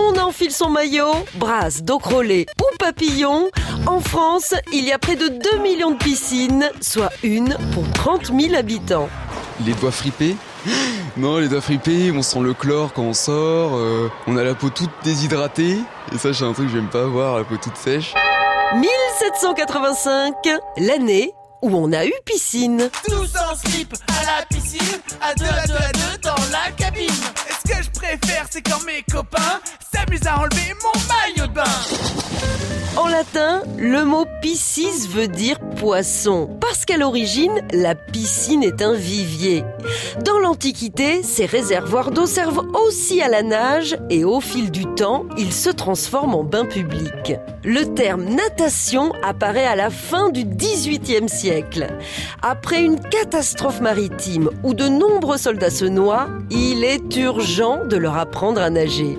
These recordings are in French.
On enfile son maillot, brasse, dos crôlé ou papillon. En France, il y a près de 2 millions de piscines, soit une pour 30 000 habitants. Les doigts fripés Non, les doigts fripés, on sent le chlore quand on sort, euh, on a la peau toute déshydratée. Et ça, c'est un truc que j'aime pas avoir, la peau toute sèche. 1785, l'année où on a eu piscine. Tous en slip à la piscine, à deux, à deux, à deux c'est quand mes copains s'amusent à enlever mon maillot de bain. En latin, le mot piscis veut dire poisson, parce qu'à l'origine, la piscine est un vivier. Dans l'Antiquité, ces réservoirs d'eau servent aussi à la nage et au fil du temps, ils se transforment en bain public. Le terme natation apparaît à la fin du XVIIIe siècle. Après une catastrophe maritime où de nombreux soldats se noient, il est urgent de leur apprendre à nager.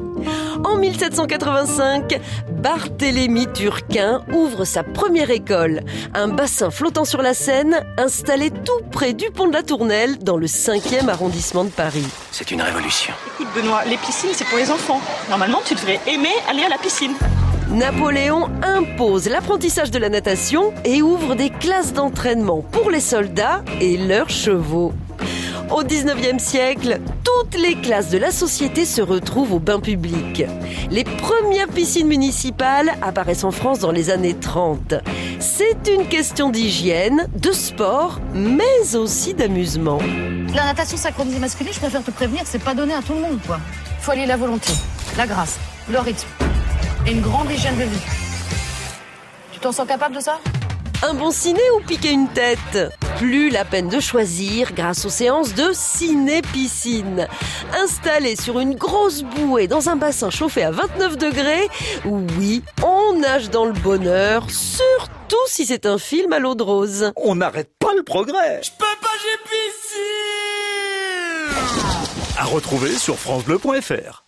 En 1785, Barthélemy Turquin ouvre sa première école, un bassin flottant sur la Seine, installé tout près du pont de la Tournelle, dans le 5e arrondissement de Paris. C'est une révolution. Écoute Benoît, les piscines c'est pour les enfants. Normalement tu devrais aimer aller à la piscine. Napoléon impose l'apprentissage de la natation et ouvre des classes d'entraînement pour les soldats et leurs chevaux. Au 19e siècle, toutes les classes de la société se retrouvent au bain public. Les premières piscines municipales apparaissent en France dans les années 30. C'est une question d'hygiène, de sport, mais aussi d'amusement. La natation synchronisée masculine, je préfère te prévenir, c'est pas donné à tout le monde, quoi. Faut allier la volonté, la grâce, le rythme et une grande hygiène de vie. Tu t'en sens capable de ça? Un bon ciné ou piquer une tête? Plus la peine de choisir grâce aux séances de ciné-piscine. Installé sur une grosse bouée dans un bassin chauffé à 29 degrés, oui, on nage dans le bonheur, surtout si c'est un film à l'eau de rose. On n'arrête pas le progrès. Je peux pas, j'ai piscine À retrouver sur francebleu.fr.